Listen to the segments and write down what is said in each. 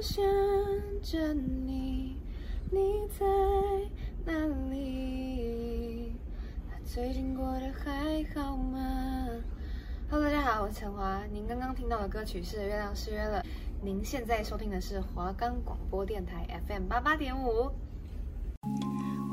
想着你，你在哪里？最近过得还好吗？Hello，大家好，我是陈华。您刚刚听到的歌曲是《月亮失约了》。您现在收听的是华冈广播电台 FM 八八点五。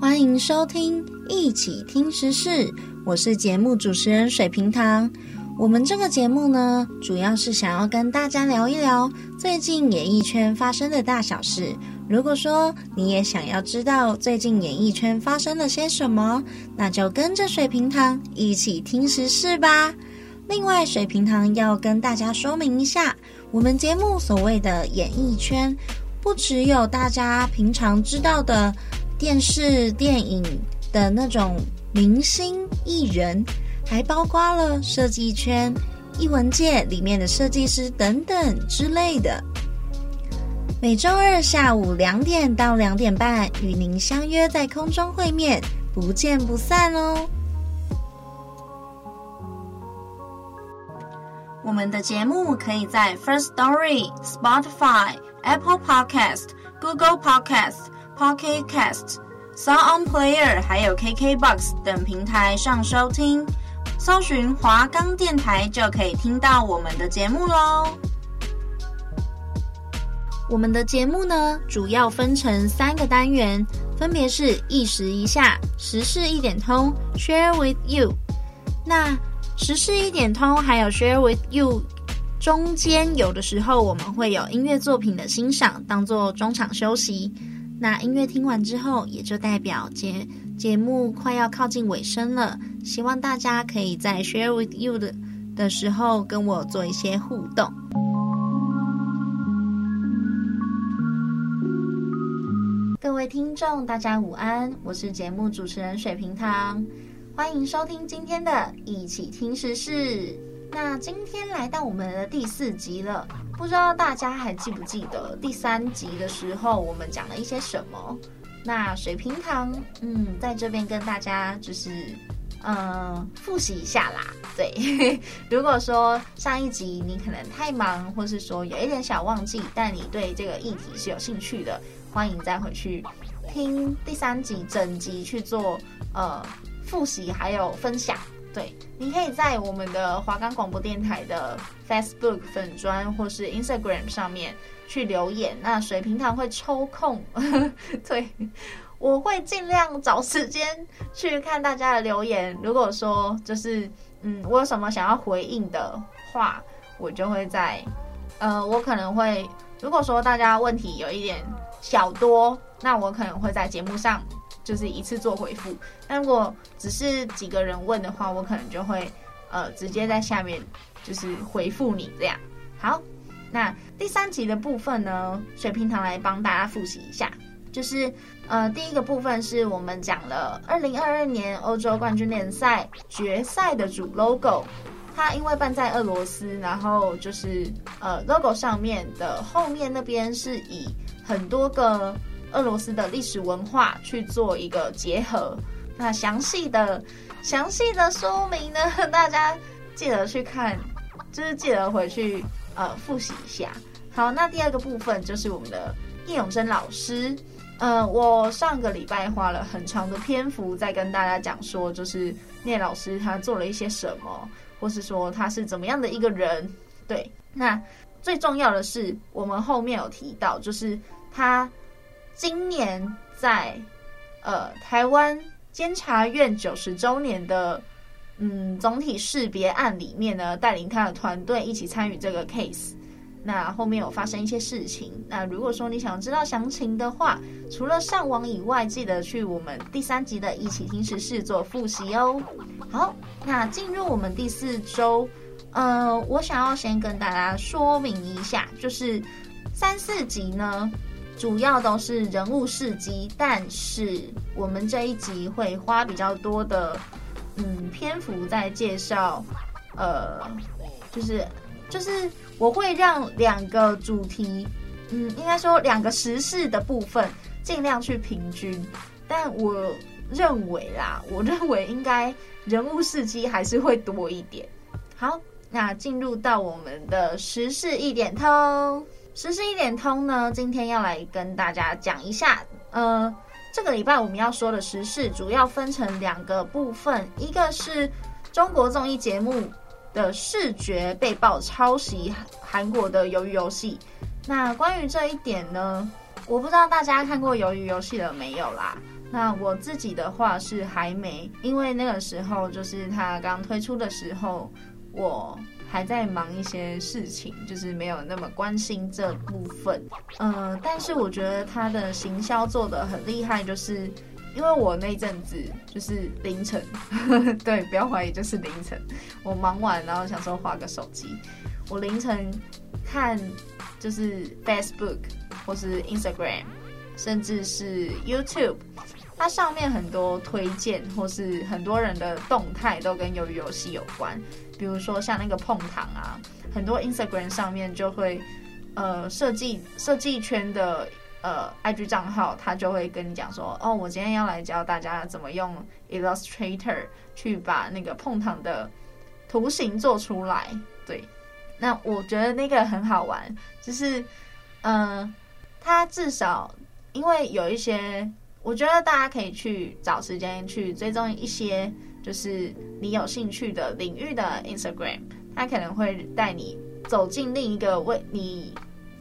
欢迎收听一起听时事，我是节目主持人水瓶糖。我们这个节目呢，主要是想要跟大家聊一聊最近演艺圈发生的大小事。如果说你也想要知道最近演艺圈发生了些什么，那就跟着水瓶糖一起听时事吧。另外，水瓶糖要跟大家说明一下，我们节目所谓的演艺圈，不只有大家平常知道的。电视、电影的那种明星艺人，还包括了设计圈、艺文界里面的设计师等等之类的。每周二下午两点到两点半，与您相约在空中会面，不见不散哦。我们的节目可以在 First Story、Spotify、Apple Podcast、Google Podcast。Pocket Cast、Sound On Player 还有 KKBox 等平台上收听，搜寻华冈电台就可以听到我们的节目喽。我们的节目呢，主要分成三个单元，分别是一时一下、时事一点通、Share with You。那时事一点通还有 Share with You 中间，有的时候我们会有音乐作品的欣赏，当做中场休息。那音乐听完之后，也就代表节节目快要靠近尾声了。希望大家可以在 share with you 的的时候跟我做一些互动。各位听众，大家午安，我是节目主持人水瓶糖，欢迎收听今天的一起听时事。那今天来到我们的第四集了。不知道大家还记不记得第三集的时候，我们讲了一些什么？那水平堂，嗯，在这边跟大家就是，嗯、复习一下啦。对，如果说上一集你可能太忙，或是说有一点小忘记，但你对这个议题是有兴趣的，欢迎再回去听第三集整集去做呃复习还有分享。对，你可以在我们的华冈广播电台的 Facebook 粉砖或是 Instagram 上面去留言。那水平堂会抽空，对，我会尽量找时间去看大家的留言。如果说就是嗯，我有什么想要回应的话，我就会在呃，我可能会如果说大家问题有一点小多，那我可能会在节目上。就是一次做回复，但如果只是几个人问的话，我可能就会呃直接在下面就是回复你这样。好，那第三集的部分呢，水瓶糖来帮大家复习一下，就是呃第一个部分是我们讲了二零二二年欧洲冠军联赛决赛的主 logo，它因为办在俄罗斯，然后就是呃 logo 上面的后面那边是以很多个。俄罗斯的历史文化去做一个结合，那详细的详细的说明呢，大家记得去看，就是记得回去呃复习一下。好，那第二个部分就是我们的叶永生老师，呃，我上个礼拜花了很长的篇幅在跟大家讲说，就是聂老师他做了一些什么，或是说他是怎么样的一个人。对，那最重要的是我们后面有提到，就是他。今年在呃台湾监察院九十周年的嗯总体识别案里面呢，带领他的团队一起参与这个 case。那后面有发生一些事情。那如果说你想知道详情的话，除了上网以外，记得去我们第三集的一起听时事做复习哦。好，那进入我们第四周，呃，我想要先跟大家说明一下，就是三四集呢。主要都是人物事迹，但是我们这一集会花比较多的嗯篇幅在介绍，呃，就是就是我会让两个主题，嗯，应该说两个时事的部分尽量去平均，但我认为啦，我认为应该人物事迹还是会多一点。好，那进入到我们的时事一点通。时事一点通呢，今天要来跟大家讲一下，呃，这个礼拜我们要说的时事主要分成两个部分，一个是中国综艺节目的视觉被曝抄袭韩国的鱿鱼游戏。那关于这一点呢，我不知道大家看过鱿鱼游戏了没有啦？那我自己的话是还没，因为那个时候就是它刚推出的时候，我。还在忙一些事情，就是没有那么关心这部分。呃，但是我觉得他的行销做得很厉害，就是因为我那阵子就是凌晨，对，不要怀疑，就是凌晨，我忙完然后想说划个手机，我凌晨看就是 Facebook 或是 Instagram，甚至是 YouTube。它上面很多推荐，或是很多人的动态都跟鱿鱼游戏有关。比如说像那个碰糖啊，很多 Instagram 上面就会，呃，设计设计圈的呃 IG 账号，他就会跟你讲说，哦，我今天要来教大家怎么用 Illustrator 去把那个碰糖的图形做出来。对，那我觉得那个很好玩，就是，嗯、呃，它至少因为有一些。我觉得大家可以去找时间去追踪一些，就是你有兴趣的领域的 Instagram，它可能会带你走进另一个为你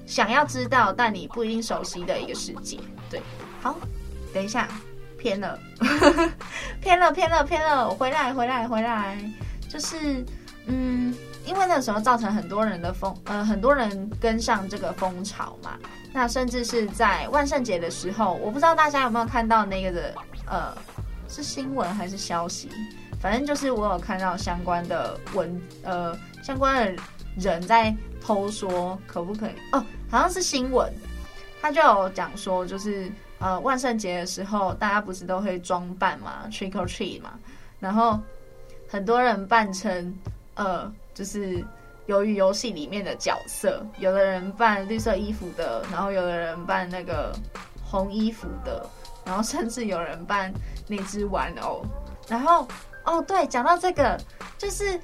想要知道但你不一定熟悉的一个世界。对，好，等一下，偏了，偏了，偏了，偏了，回来，回来，回来，就是，嗯。因为那个时候造成很多人的风，呃，很多人跟上这个风潮嘛。那甚至是在万圣节的时候，我不知道大家有没有看到那个的，呃，是新闻还是消息？反正就是我有看到相关的文，呃，相关的人在偷说可不可以？哦，好像是新闻，他就有讲说，就是呃，万圣节的时候，大家不是都会装扮嘛，trick or treat 嘛，然后很多人扮成呃。就是由于游戏里面的角色，有的人扮绿色衣服的，然后有的人扮那个红衣服的，然后甚至有人扮那只玩偶。然后哦，对，讲到这个，就是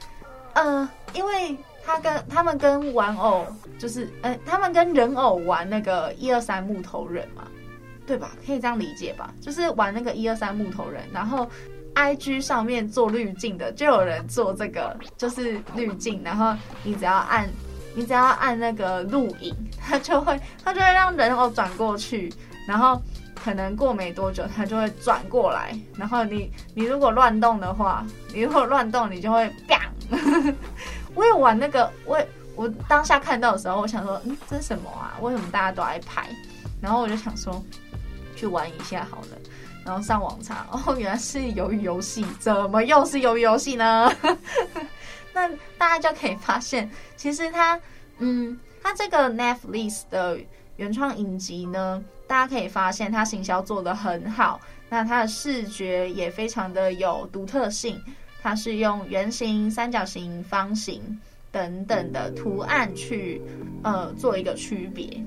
呃，因为他跟他们跟玩偶，就是呃，他们跟人偶玩那个一二三木头人嘛，对吧？可以这样理解吧？就是玩那个一二三木头人，然后。IG 上面做滤镜的，就有人做这个，就是滤镜，然后你只要按，你只要按那个录影，它就会，它就会让人偶转过去，然后可能过没多久，它就会转过来，然后你，你如果乱动的话，你如果乱动，你就会啪。我有玩那个，我我当下看到的时候，我想说，嗯，这是什么啊？为什么大家都爱拍？然后我就想说，去玩一下好了。然后上网查，哦，原来是鱿鱼游戏，怎么又是鱿鱼游戏呢？那大家就可以发现，其实它，嗯，它这个 Netflix 的原创影集呢，大家可以发现它行销做得很好，那它的视觉也非常的有独特性，它是用圆形、三角形、方形等等的图案去，呃，做一个区别，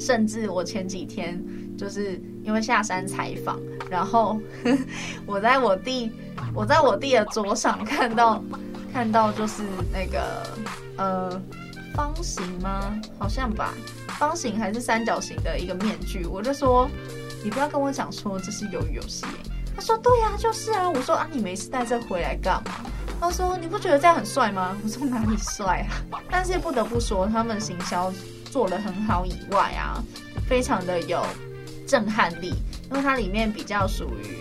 甚至我前几天。就是因为下山采访，然后 我在我弟，我在我弟的桌上看到，看到就是那个呃方形吗？好像吧，方形还是三角形的一个面具。我就说，你不要跟我讲说这是鱿鱼游戏。他说对呀，就是啊。我说啊，你没事带这回来干嘛？他说你不觉得这样很帅吗？我说哪里帅啊？但是不得不说，他们行销做得很好以外啊，非常的有。震撼力，因为它里面比较属于，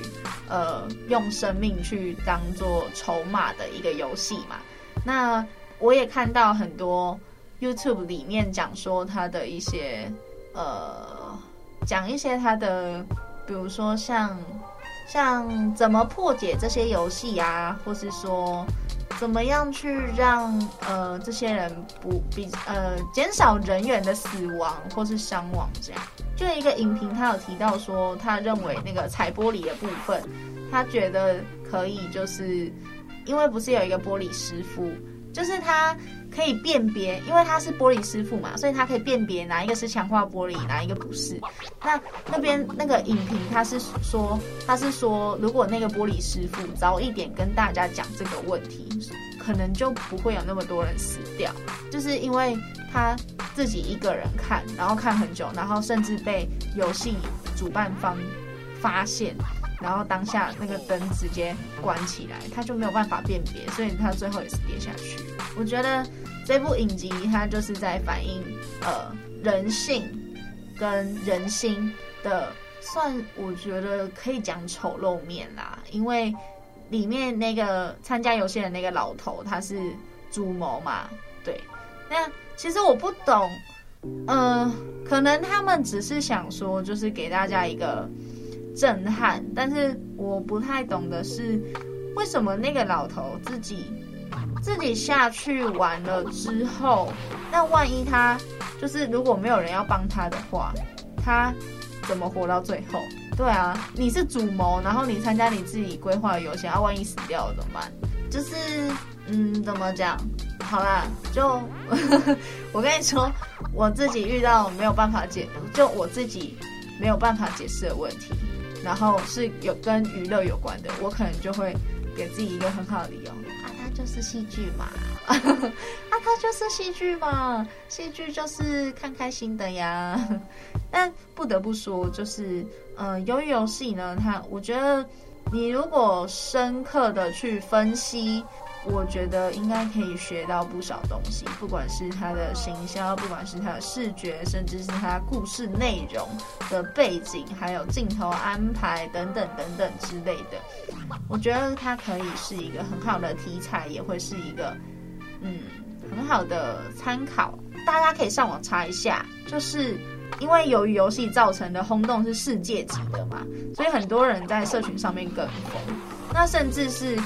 呃，用生命去当做筹码的一个游戏嘛。那我也看到很多 YouTube 里面讲说他的一些，呃，讲一些他的，比如说像像怎么破解这些游戏啊，或是说。怎么样去让呃这些人不比呃减少人员的死亡或是伤亡？这样，就一个影评，他有提到说，他认为那个踩玻璃的部分，他觉得可以，就是因为不是有一个玻璃师傅，就是他。可以辨别，因为他是玻璃师傅嘛，所以他可以辨别哪一个是强化玻璃，哪一个不是。那那边那个影评他是说，他是说，如果那个玻璃师傅早一点跟大家讲这个问题，可能就不会有那么多人死掉。就是因为他他自己一个人看，然后看很久，然后甚至被游戏主办方发现，然后当下那个灯直接关起来，他就没有办法辨别，所以他最后也是跌下去。我觉得这部影集它就是在反映呃人性跟人心的，算我觉得可以讲丑陋面啦，因为里面那个参加游戏的那个老头他是主谋嘛，对。那其实我不懂，嗯、呃，可能他们只是想说，就是给大家一个震撼，但是我不太懂的是，为什么那个老头自己自己下去玩了之后，那万一他就是如果没有人要帮他的话，他怎么活到最后？对啊，你是主谋，然后你参加你自己规划的游戏，啊，万一死掉了怎么办？就是，嗯，怎么讲？好啦，就 我跟你说，我自己遇到没有办法解，就我自己没有办法解释的问题，然后是有跟娱乐有关的，我可能就会给自己一个很好的理由啊，它就是戏剧嘛，啊，它就是戏剧嘛，戏剧就是看开心的呀。但不得不说，就是，嗯，由于游戏呢，它我觉得你如果深刻的去分析。我觉得应该可以学到不少东西，不管是它的行销，不管是它的视觉，甚至是它故事内容的背景，还有镜头安排等等等等之类的。我觉得它可以是一个很好的题材，也会是一个嗯很好的参考。大家可以上网查一下，就是因为由于游戏造成的轰动是世界级的嘛，所以很多人在社群上面跟风，那甚至是。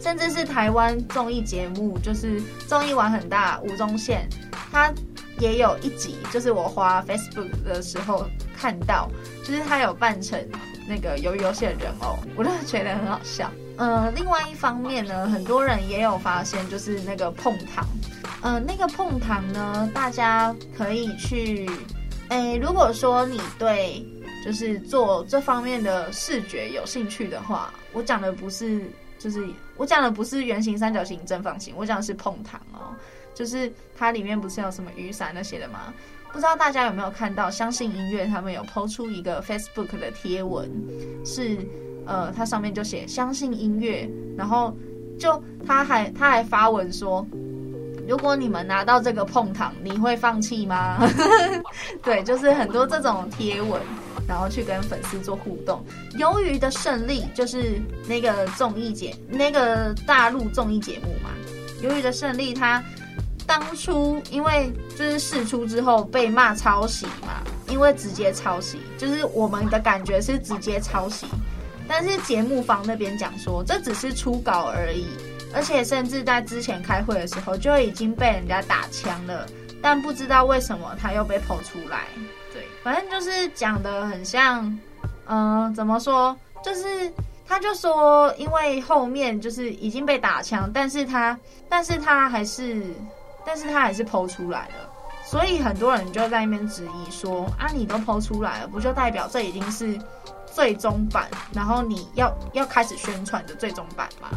甚至是台湾综艺节目，就是综艺玩很大，吴宗宪，他也有一集，就是我花 Facebook 的时候看到，就是他有扮成那个鱿鱼游戏的人偶，我都觉得很好笑。呃，另外一方面呢，很多人也有发现，就是那个碰糖，呃，那个碰糖呢，大家可以去，诶，如果说你对就是做这方面的视觉有兴趣的话，我讲的不是。就是我讲的不是圆形、三角形、正方形，我讲的是碰糖哦。就是它里面不是有什么雨伞那些的吗？不知道大家有没有看到？相信音乐他们有抛出一个 Facebook 的贴文，是呃，它上面就写相信音乐，然后就他还他还发文说，如果你们拿到这个碰糖，你会放弃吗？对，就是很多这种贴文。然后去跟粉丝做互动。鱿鱼的胜利就是那个综艺节，那个大陆综艺节目嘛。鱿鱼的胜利，他当初因为就是释出之后被骂抄袭嘛，因为直接抄袭，就是我们的感觉是直接抄袭。但是节目方那边讲说，这只是初稿而已，而且甚至在之前开会的时候就已经被人家打枪了，但不知道为什么他又被剖出来。反正就是讲的很像，嗯、怎么说？就是他就说，因为后面就是已经被打枪，但是他，但是他还是，但是他还是剖出来了，所以很多人就在那边质疑说，啊，你都剖出来了，不就代表这已经是最终版，然后你要要开始宣传的最终版吗？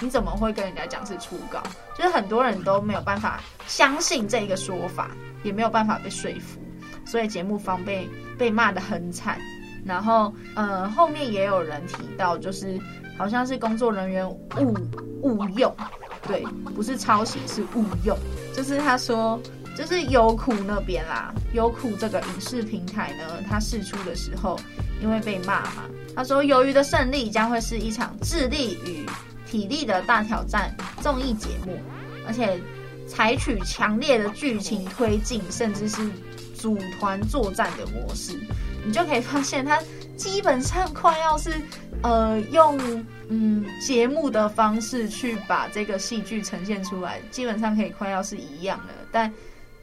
你怎么会跟人家讲是初稿？就是很多人都没有办法相信这一个说法，也没有办法被说服。所以节目方被被骂得很惨，然后呃后面也有人提到，就是好像是工作人员误误用，对，不是抄袭是误用，就是他说就是优酷那边啦，优酷这个影视平台呢，它释出的时候因为被骂嘛，他说鱿鱼的胜利将会是一场智力与体力的大挑战综艺节目，而且采取强烈的剧情推进，甚至是。组团作战的模式，你就可以发现，它基本上快要是呃用嗯节目的方式去把这个戏剧呈现出来，基本上可以快要是一样的。但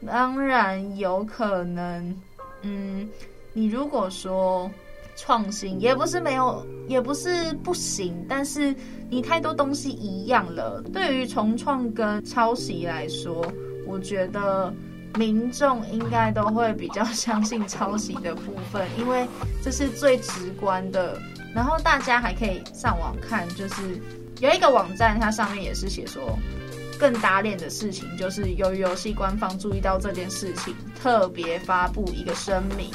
当然有可能，嗯，你如果说创新，也不是没有，也不是不行，但是你太多东西一样了，对于重创跟抄袭来说，我觉得。民众应该都会比较相信抄袭的部分，因为这是最直观的。然后大家还可以上网看，就是有一个网站，它上面也是写说，更打脸的事情就是，由于游戏官方注意到这件事情，特别发布一个声明，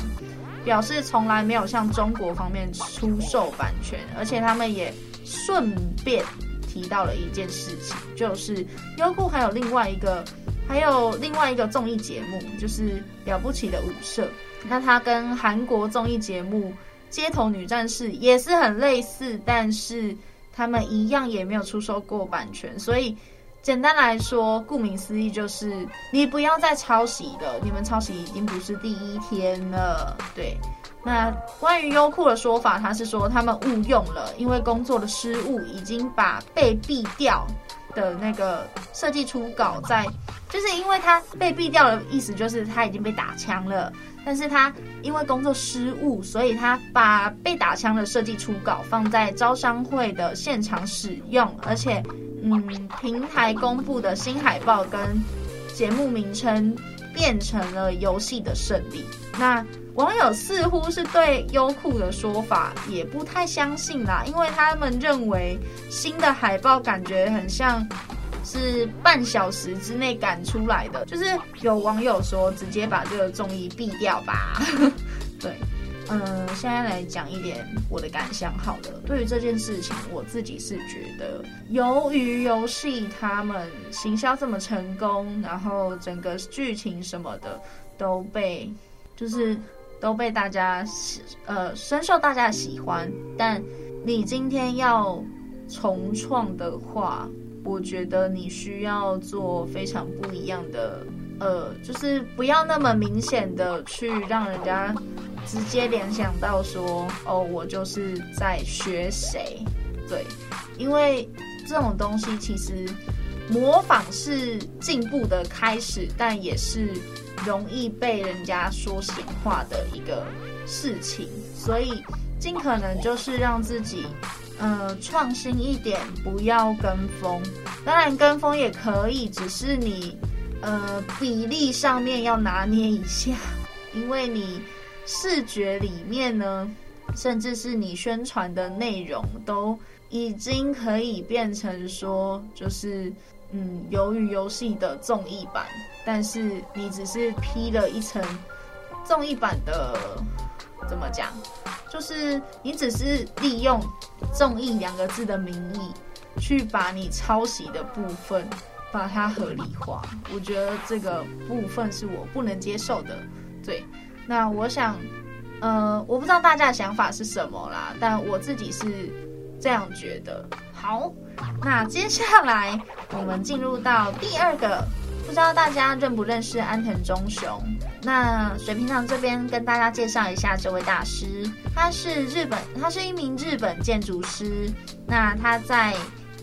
表示从来没有向中国方面出售版权，而且他们也顺便提到了一件事情，就是优酷还有另外一个，还有另外一个综艺节目，就是了不起的舞社。那它跟韩国综艺节目《街头女战士》也是很类似，但是他们一样也没有出售过版权，所以简单来说，顾名思义就是你不要再抄袭了。你们抄袭已经不是第一天了。对，那关于优酷的说法，他是说他们误用了，因为工作的失误已经把被毙掉的那个设计初稿在，就是因为他被毙掉的意思就是他已经被打枪了。但是他因为工作失误，所以他把被打枪的设计初稿放在招商会的现场使用，而且，嗯，平台公布的新海报跟节目名称变成了游戏的胜利。那网友似乎是对优酷的说法也不太相信啦，因为他们认为新的海报感觉很像。是半小时之内赶出来的，就是有网友说直接把这个综艺毙掉吧。对，嗯，现在来讲一点我的感想好了。对于这件事情，我自己是觉得，由于游戏他们行销这么成功，然后整个剧情什么的都被就是都被大家呃深受大家的喜欢，但你今天要重创的话。我觉得你需要做非常不一样的，呃，就是不要那么明显的去让人家直接联想到说，哦，我就是在学谁，对，因为这种东西其实模仿是进步的开始，但也是容易被人家说闲话的一个事情，所以尽可能就是让自己。呃，创新一点，不要跟风。当然，跟风也可以，只是你呃比例上面要拿捏一下，因为你视觉里面呢，甚至是你宣传的内容，都已经可以变成说，就是嗯，鱿鱼游戏的综艺版，但是你只是披了一层综艺版的。怎么讲？就是你只是利用“综艺”两个字的名义，去把你抄袭的部分把它合理化。我觉得这个部分是我不能接受的。对，那我想，呃，我不知道大家的想法是什么啦，但我自己是这样觉得。好，那接下来我们进入到第二个。不知道大家认不认识安藤忠雄？那水平堂这边跟大家介绍一下这位大师，他是日本，他是一名日本建筑师。那他在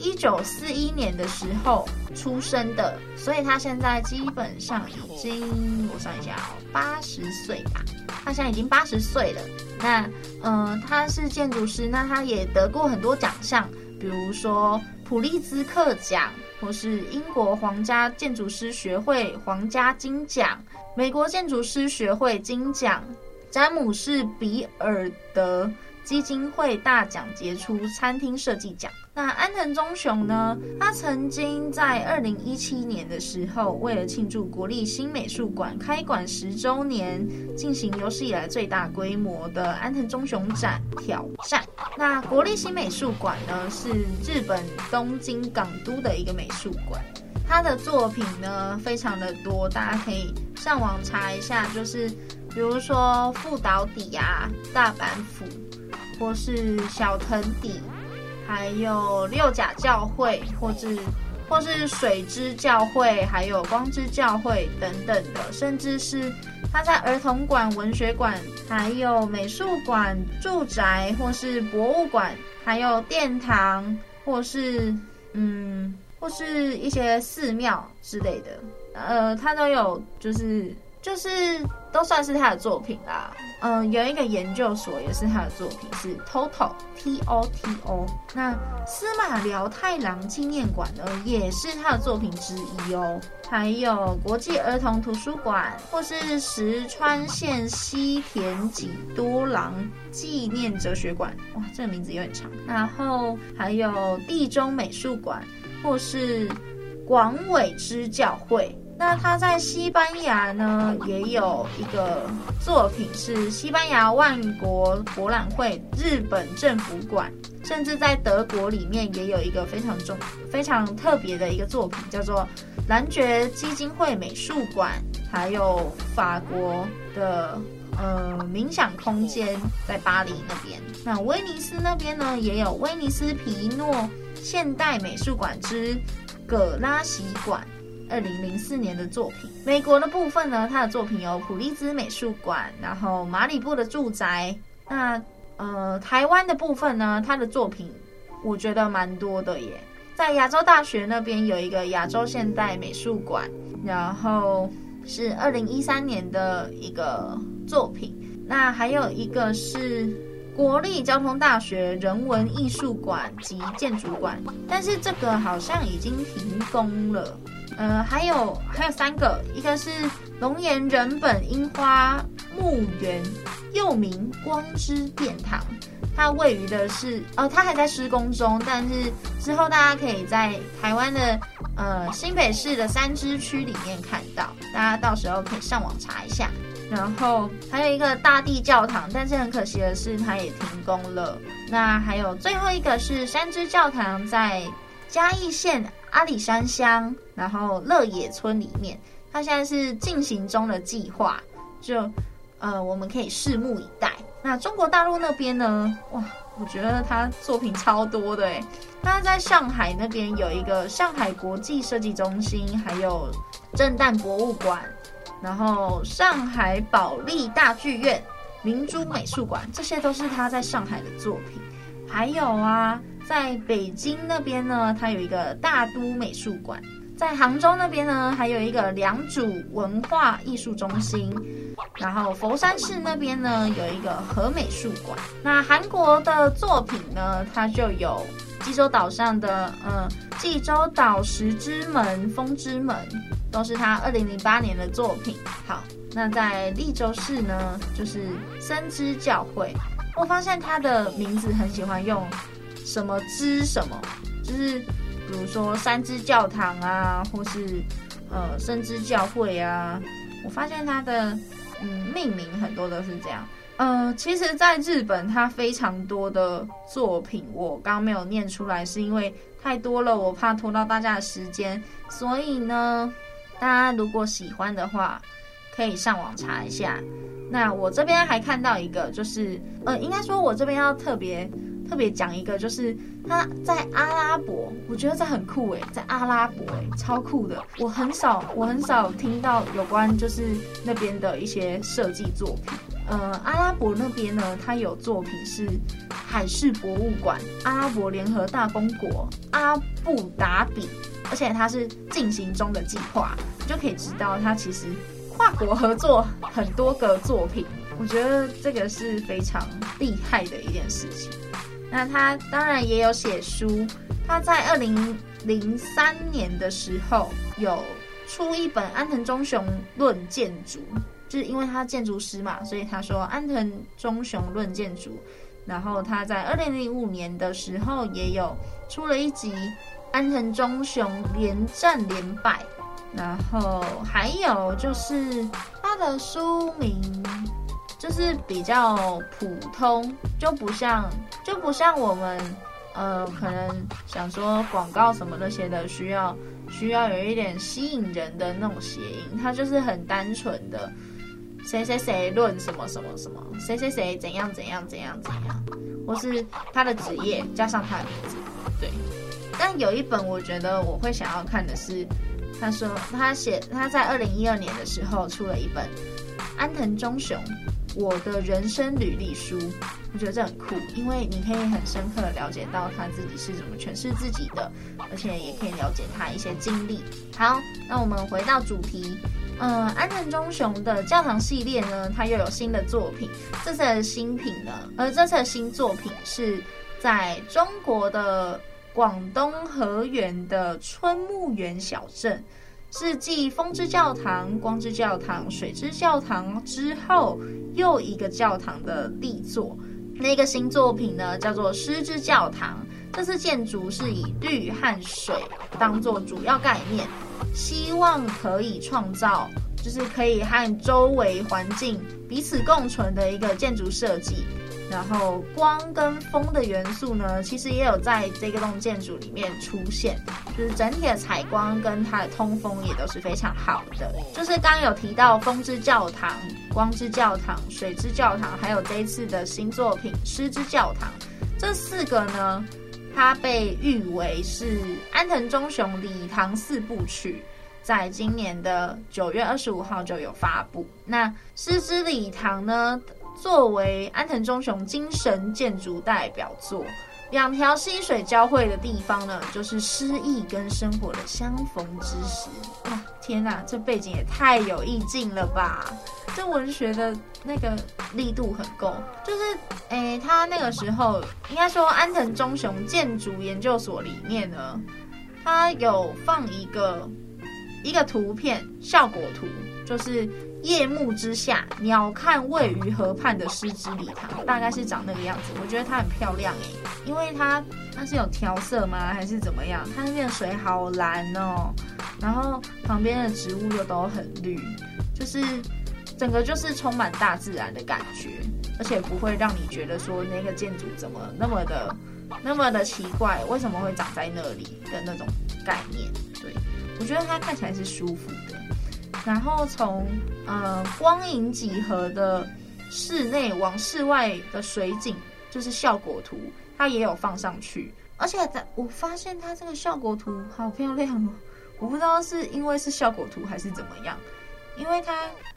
一九四一年的时候出生的，所以他现在基本上已经，我算一下哦，八十岁吧。他现在已经八十岁了。那嗯、他是建筑师，那他也得过很多奖项，比如说普利兹克奖。或是英国皇家建筑师学会皇家金奖、美国建筑师学会金奖、詹姆士比尔德基金会大奖杰出餐厅设计奖。那安藤忠雄呢？他曾经在二零一七年的时候，为了庆祝国立新美术馆开馆十周年，进行有史以来最大规模的安藤忠雄展挑战。那国立新美术馆呢，是日本东京港都的一个美术馆，他的作品呢非常的多，大家可以上网查一下，就是比如说富岛邸啊、大阪府，或是小藤邸。还有六甲教会，或是或是水之教会，还有光之教会等等的，甚至是他在儿童馆、文学馆，还有美术馆、住宅，或是博物馆，还有殿堂，或是嗯，或是一些寺庙之类的，呃，他都有，就是。就是都算是他的作品啦，嗯，有一个研究所也是他的作品，是 TOTO T O T O。那司马辽太郎纪念馆呢，也是他的作品之一哦。还有国际儿童图书馆，或是石川县西田几多郎纪念哲学馆，哇，这个名字有点长。然后还有地中美术馆，或是。广尾支教会。那他在西班牙呢，也有一个作品是西班牙万国博览会日本政府馆，甚至在德国里面也有一个非常重、非常特别的一个作品，叫做兰爵基金会美术馆，还有法国的呃冥想空间在巴黎那边。那威尼斯那边呢，也有威尼斯皮诺现代美术馆之葛拉西馆。二零零四年的作品，美国的部分呢，他的作品有普利兹美术馆，然后马里布的住宅。那呃，台湾的部分呢，他的作品我觉得蛮多的耶。在亚洲大学那边有一个亚洲现代美术馆，然后是二零一三年的一个作品。那还有一个是国立交通大学人文艺术馆及建筑馆，但是这个好像已经停工了。呃，还有还有三个，一个是龙岩人本樱花墓园，又名光之殿堂，它位于的是呃，它还在施工中，但是之后大家可以在台湾的呃新北市的三芝区里面看到，大家到时候可以上网查一下。然后还有一个大地教堂，但是很可惜的是它也停工了。那还有最后一个是三芝教堂，在嘉义县阿里山乡，然后乐野村里面，它现在是进行中的计划，就呃，我们可以拭目以待。那中国大陆那边呢？哇，我觉得他作品超多的诶，他在上海那边有一个上海国际设计中心，还有震旦博物馆，然后上海保利大剧院、明珠美术馆，这些都是他在上海的作品。还有啊。在北京那边呢，它有一个大都美术馆；在杭州那边呢，还有一个良渚文化艺术中心。然后佛山市那边呢，有一个和美术馆。那韩国的作品呢，它就有济州岛上的，嗯，济州岛石之门、风之门，都是他二零零八年的作品。好，那在利州市呢，就是森之教会。我发现他的名字很喜欢用。什么之什么，就是比如说三之教堂啊，或是呃森之教会啊。我发现它的嗯命名很多都是这样。呃，其实，在日本，它非常多的作品，我刚没有念出来，是因为太多了，我怕拖到大家的时间。所以呢，大家如果喜欢的话，可以上网查一下。那我这边还看到一个，就是呃，应该说我这边要特别。特别讲一个，就是他在阿拉伯，我觉得这很酷诶，在阿拉伯诶，超酷的。我很少，我很少听到有关就是那边的一些设计作品。呃，阿拉伯那边呢，它有作品是海事博物馆、阿拉伯联合大公国、阿布达比，而且它是进行中的计划，你就可以知道它其实跨国合作很多个作品。我觉得这个是非常厉害的一件事情。那他当然也有写书，他在二零零三年的时候有出一本安藤忠雄论建筑，就是因为他建筑师嘛，所以他说安藤忠雄论建筑。然后他在二零零五年的时候也有出了一集安藤忠雄连战连败，然后还有就是他的书名。就是比较普通，就不像就不像我们，呃，可能想说广告什么那些的，需要需要有一点吸引人的那种谐音，它就是很单纯的，谁谁谁论什么什么什么，谁谁谁怎样怎样怎样怎样，或是他的职业加上他的名字，对。但有一本我觉得我会想要看的是，他说他写他在二零一二年的时候出了一本安藤忠雄。我的人生履历书，我觉得这很酷，因为你可以很深刻的了解到他自己是怎么诠释自己的，而且也可以了解他一些经历。好，那我们回到主题，呃，安藤忠雄的教堂系列呢，他又有新的作品。这次的新品呢，而这次的新作品是在中国的广东河源的春木园小镇。是继风之教堂、光之教堂、水之教堂之后又一个教堂的力作。那个新作品呢，叫做诗之教堂。这次建筑是以绿和水当做主要概念，希望可以创造就是可以和周围环境彼此共存的一个建筑设计。然后光跟风的元素呢，其实也有在这个栋建筑里面出现，就是整体的采光跟它的通风也都是非常好的。就是刚有提到风之教堂、光之教堂、水之教堂，还有这一次的新作品湿之教堂，这四个呢，它被誉为是安藤忠雄礼堂四部曲，在今年的九月二十五号就有发布。那湿之礼堂呢，作为安藤忠雄精神建筑代表作，两条溪水交汇的地方呢，就是诗意跟生活的相逢之时。哇，天哪，这背景也太有意境了吧！这文学的那个力度很够。就是，诶，他那个时候应该说安藤忠雄建筑研究所里面呢，他有放一个一个图片效果图，就是。夜幕之下，鸟瞰位于河畔的湿之礼堂，大概是长那个样子。我觉得它很漂亮诶，因为它它是有调色吗？还是怎么样？它那边的水好蓝哦，然后旁边的植物又都很绿，就是整个就是充满大自然的感觉，而且不会让你觉得说那个建筑怎么那么的那么的奇怪，为什么会长在那里的那种概念。对，我觉得它看起来是舒服的。然后从呃光影几何的室内往室外的水景，就是效果图，它也有放上去。而且我发现它这个效果图好漂亮哦，我不知道是因为是效果图还是怎么样。因为它，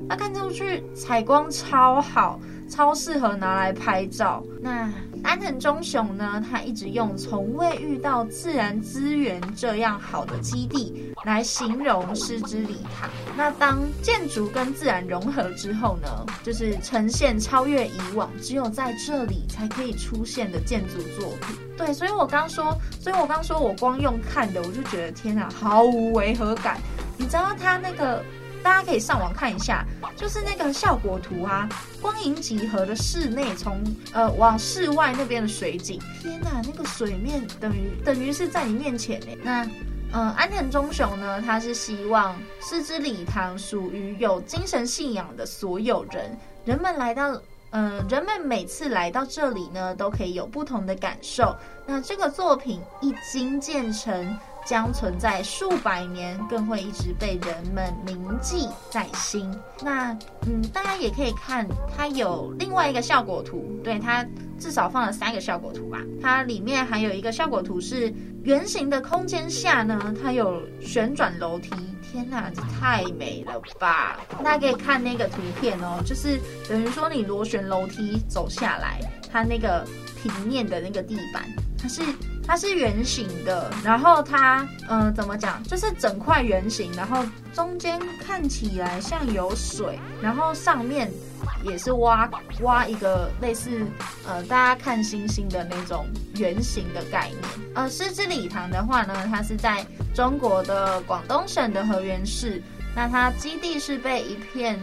它看出去采光超好，超适合拿来拍照。那安藤忠雄呢？他一直用从未遇到自然资源这样好的基地来形容湿之礼堂。那当建筑跟自然融合之后呢，就是呈现超越以往只有在这里才可以出现的建筑作品。对，所以我刚说，所以我刚说我光用看的，我就觉得天哪，毫无违和感。你知道他那个？大家可以上网看一下，就是那个效果图啊，光影几何的室内从呃往室外那边的水景，天哪，那个水面等于等于是在你面前呢。那嗯安藤忠雄呢，他是希望湿之礼堂属于有精神信仰的所有人，人们来到嗯人们每次来到这里呢，都可以有不同的感受。那这个作品一经建成。将存在数百年，更会一直被人们铭记在心。那，嗯，大家也可以看，它有另外一个效果图，对，它至少放了三个效果图吧。它里面还有一个效果图是圆形的空间下呢，它有旋转楼梯。天哪，这太美了吧！大家可以看那个图片哦，就是等于说你螺旋楼梯走下来，它那个平面的那个地板，它是。它是圆形的，然后它，嗯、怎么讲？就是整块圆形，然后中间看起来像有水，然后上面也是挖挖一个类似，呃，大家看星星的那种圆形的概念。呃，湿之礼堂的话呢，它是在中国的广东省的河源市，那它基地是被一片，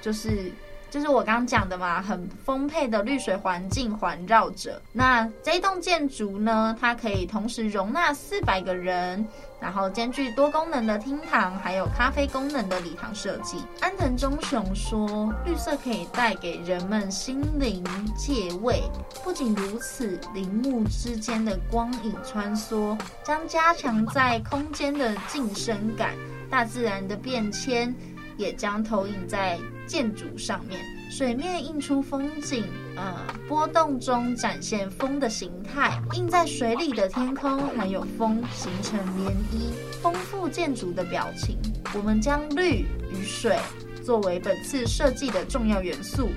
就是。就是我刚刚讲的嘛，很丰沛的绿水环境环绕着。那这一栋建筑呢，它可以同时容纳四百个人，然后兼具多功能的厅堂，还有咖啡功能的礼堂设计。安藤忠雄说，绿色可以带给人们心灵借慰。不仅如此，林木之间的光影穿梭，将加强在空间的近身感。大自然的变迁。也将投影在建筑上面，水面映出风景，呃，波动中展现风的形态，映在水里的天空还有风形成涟漪，丰富建筑的表情。我们将绿与水作为本次设计的重要元素。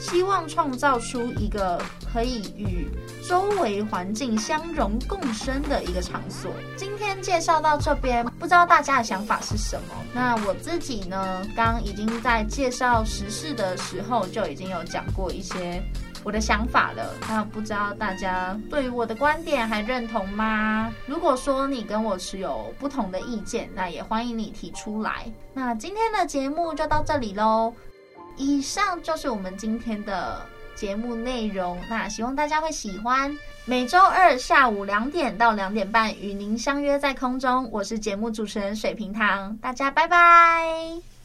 希望创造出一个可以与周围环境相融共生的一个场所。今天介绍到这边，不知道大家的想法是什么？那我自己呢，刚已经在介绍时事的时候就已经有讲过一些我的想法了。那不知道大家对于我的观点还认同吗？如果说你跟我持有不同的意见，那也欢迎你提出来。那今天的节目就到这里喽。以上就是我们今天的节目内容。那希望大家会喜欢。每周二下午两点到两点半与您相约在空中，我是节目主持人水瓶糖，大家拜拜。